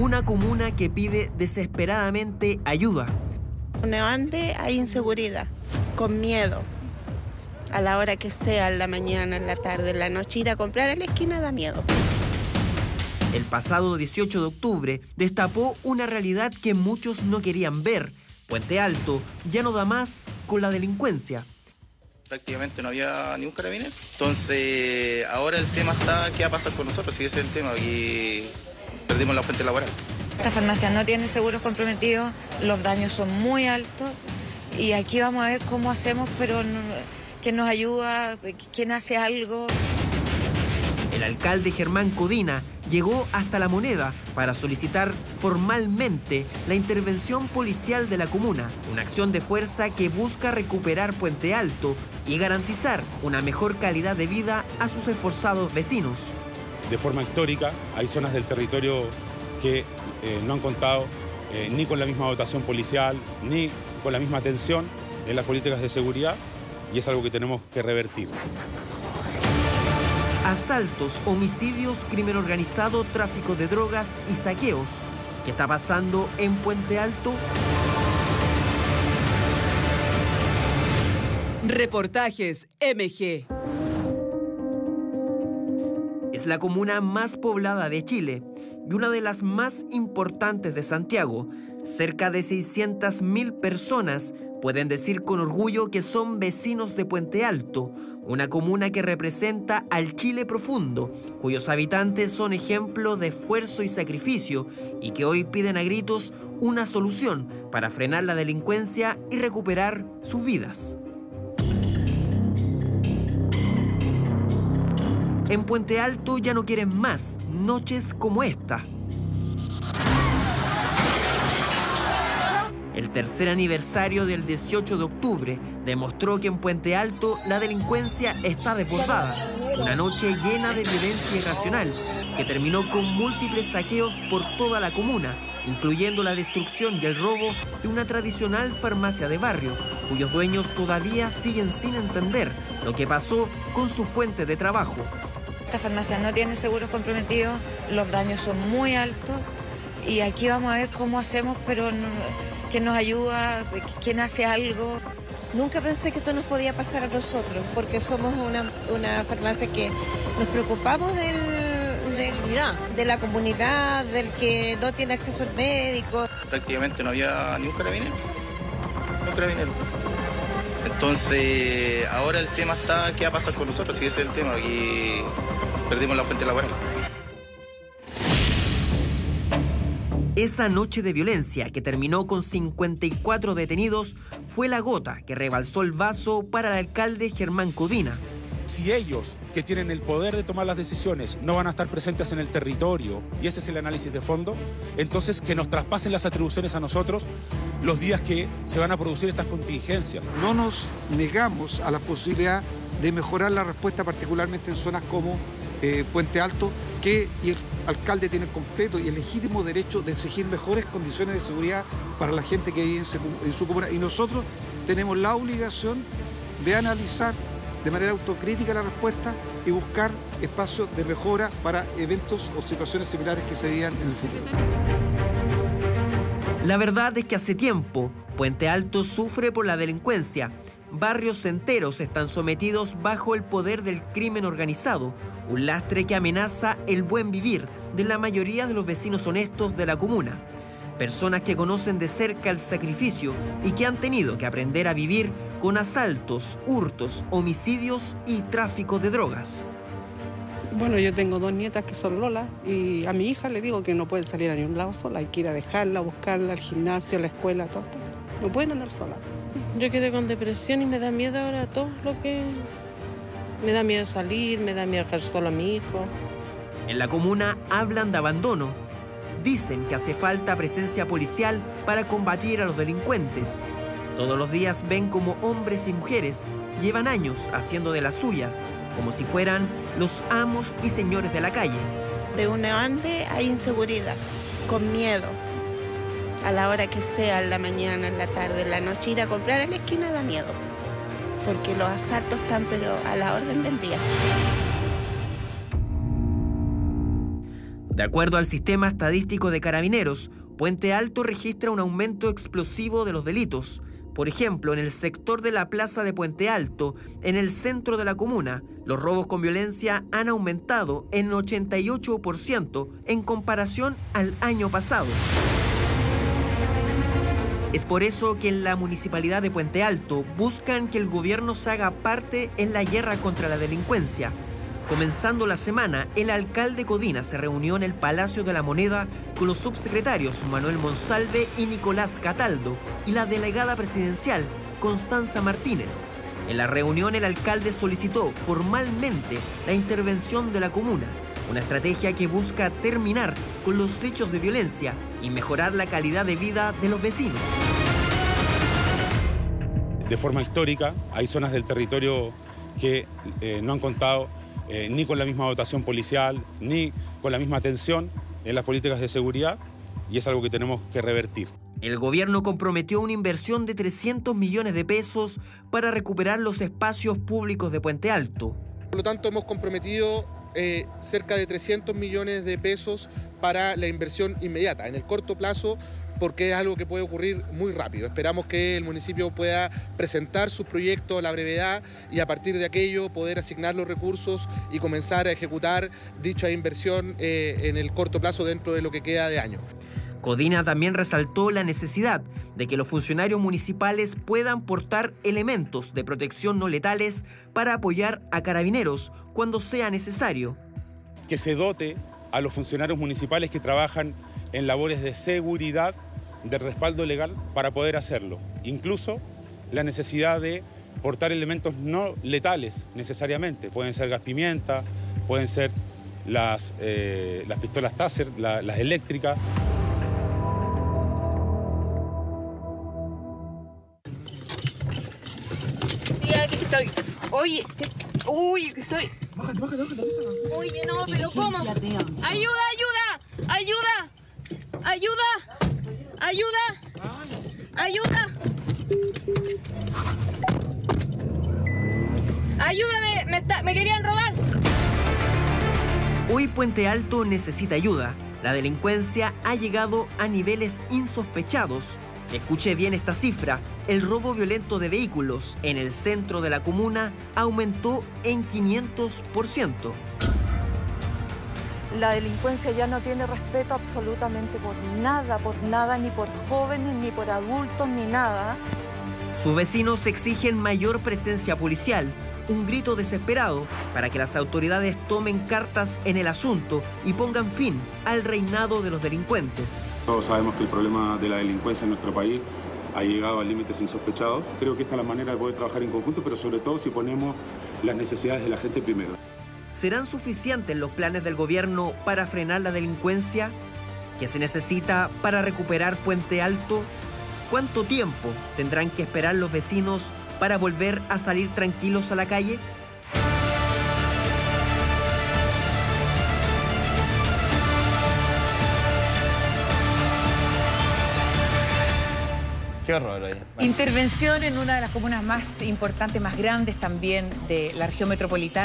una comuna que pide desesperadamente ayuda. Donde hay inseguridad, con miedo. A la hora que sea, en la mañana, en la tarde, en la noche, ir a comprar a la esquina da miedo. El pasado 18 de octubre destapó una realidad que muchos no querían ver. Puente Alto ya no da más con la delincuencia. Prácticamente no había ningún carabinero. Entonces, ahora el tema está, ¿qué va a pasar con nosotros? Si ese es el tema, y perdimos la fuente laboral. Esta farmacia no tiene seguros comprometidos, los daños son muy altos y aquí vamos a ver cómo hacemos, pero quién nos ayuda, quién hace algo. El alcalde Germán Codina llegó hasta la moneda para solicitar formalmente la intervención policial de la comuna, una acción de fuerza que busca recuperar Puente Alto y garantizar una mejor calidad de vida a sus esforzados vecinos. De forma histórica, hay zonas del territorio que eh, no han contado eh, ni con la misma dotación policial, ni con la misma atención en las políticas de seguridad, y es algo que tenemos que revertir asaltos, homicidios, crimen organizado, tráfico de drogas y saqueos. ¿Qué está pasando en Puente Alto? Reportajes MG. Es la comuna más poblada de Chile y una de las más importantes de Santiago. Cerca de 600.000 personas pueden decir con orgullo que son vecinos de Puente Alto, una comuna que representa al Chile profundo, cuyos habitantes son ejemplo de esfuerzo y sacrificio y que hoy piden a gritos una solución para frenar la delincuencia y recuperar sus vidas. En Puente Alto ya no quieren más noches como esta. El tercer aniversario del 18 de octubre demostró que en Puente Alto la delincuencia está desbordada. Una noche llena de violencia irracional que terminó con múltiples saqueos por toda la comuna, incluyendo la destrucción y el robo de una tradicional farmacia de barrio, cuyos dueños todavía siguen sin entender lo que pasó con su fuente de trabajo. Esta farmacia no tiene seguros comprometidos, los daños son muy altos y aquí vamos a ver cómo hacemos, pero quién nos ayuda, quién hace algo. Nunca pensé que esto nos podía pasar a nosotros, porque somos una, farmacia que nos preocupamos del, de la comunidad, del que no tiene acceso al médico. Prácticamente no había ni un carabinero, ni un carabinero. Entonces, ahora el tema está, ¿qué va a pasar con nosotros? Si ese es el tema, y perdimos la fuente laboral. Esa noche de violencia que terminó con 54 detenidos fue la gota que rebalsó el vaso para el alcalde Germán Codina. Si ellos, que tienen el poder de tomar las decisiones, no van a estar presentes en el territorio, y ese es el análisis de fondo, entonces que nos traspasen las atribuciones a nosotros los días que se van a producir estas contingencias. No nos negamos a la posibilidad de mejorar la respuesta, particularmente en zonas como eh, Puente Alto, que el alcalde tiene el completo y el legítimo derecho de exigir mejores condiciones de seguridad para la gente que vive en su, comuna. Y nosotros tenemos la obligación de analizar de manera autocrítica la respuesta y buscar espacios de mejora para eventos o situaciones similares que se vivan en el futuro. La verdad es que hace tiempo Puente Alto sufre por la delincuencia barrios enteros están sometidos bajo el poder del crimen organizado, un lastre que amenaza el buen vivir de la mayoría de los vecinos honestos de la comuna. Personas que conocen de cerca el sacrificio y que han tenido que aprender a vivir con asaltos, hurtos, homicidios y tráfico de drogas. Bueno, yo tengo dos nietas que son Lola y a mi hija le digo que no pueden salir a ningún lado sola, hay que ir a dejarla, buscarla al gimnasio, a la escuela, todo. No pueden andar sola. Yo quedé con depresión y me da miedo ahora todo lo que... Me da miedo salir, me da miedo dejar solo a mi hijo. En la comuna hablan de abandono. Dicen que hace falta presencia policial para combatir a los delincuentes. Todos los días ven como hombres y mujeres llevan años haciendo de las suyas, como si fueran los amos y señores de la calle. De una ande hay inseguridad, con miedo, a la hora que sea, en la mañana, en la tarde, en la noche, ir a comprar a la esquina da miedo, porque los asaltos están a la orden del día. De acuerdo al sistema estadístico de carabineros, Puente Alto registra un aumento explosivo de los delitos. Por ejemplo, en el sector de la plaza de Puente Alto, en el centro de la comuna, los robos con violencia han aumentado en 88% en comparación al año pasado. Es por eso que en la municipalidad de Puente Alto buscan que el gobierno se haga parte en la guerra contra la delincuencia. Comenzando la semana, el alcalde Codina se reunió en el Palacio de la Moneda con los subsecretarios Manuel Monsalve y Nicolás Cataldo y la delegada presidencial Constanza Martínez. En la reunión el alcalde solicitó formalmente la intervención de la comuna, una estrategia que busca terminar con los hechos de violencia y mejorar la calidad de vida de los vecinos. De forma histórica, hay zonas del territorio que eh, no han contado eh, ni con la misma dotación policial, ni con la misma atención en las políticas de seguridad, y es algo que tenemos que revertir. El gobierno comprometió una inversión de 300 millones de pesos para recuperar los espacios públicos de Puente Alto. Por lo tanto, hemos comprometido eh, cerca de 300 millones de pesos para la inversión inmediata. En el corto plazo porque es algo que puede ocurrir muy rápido. Esperamos que el municipio pueda presentar sus proyectos a la brevedad y a partir de aquello poder asignar los recursos y comenzar a ejecutar dicha inversión eh, en el corto plazo dentro de lo que queda de año. Codina también resaltó la necesidad de que los funcionarios municipales puedan portar elementos de protección no letales para apoyar a carabineros cuando sea necesario. Que se dote a los funcionarios municipales que trabajan en labores de seguridad, de respaldo legal para poder hacerlo. Incluso la necesidad de portar elementos no letales necesariamente. Pueden ser gas pimienta, pueden ser las, eh, las pistolas Taser, las eléctricas. estoy. Oye, uy, soy. Bájate, bájate, bájate. Oye, no, pero ¿cómo? Ayuda, ayuda, ayuda, ayuda, ayuda, ayuda. Ayúdame, me, me querían robar. Hoy Puente Alto necesita ayuda. La delincuencia ha llegado a niveles insospechados Escuche bien esta cifra. El robo violento de vehículos en el centro de la comuna aumentó en 500%. La delincuencia ya no tiene respeto absolutamente por nada, por nada, ni por jóvenes, ni por adultos, ni nada. Sus vecinos exigen mayor presencia policial, un grito desesperado para que las autoridades tomen cartas en el asunto y pongan fin al reinado de los delincuentes. Todos sabemos que el problema de la delincuencia en nuestro país ha llegado a límites insospechados. Creo que esta es la manera de poder trabajar en conjunto, pero sobre todo si ponemos las necesidades de la gente primero. ¿Serán suficientes los planes del gobierno para frenar la delincuencia? ¿Qué se necesita para recuperar Puente Alto? ¿Cuánto tiempo tendrán que esperar los vecinos para volver a salir tranquilos a la calle? Qué horror ahí. Intervención en una de las comunas más importantes, más grandes también de la región metropolitana.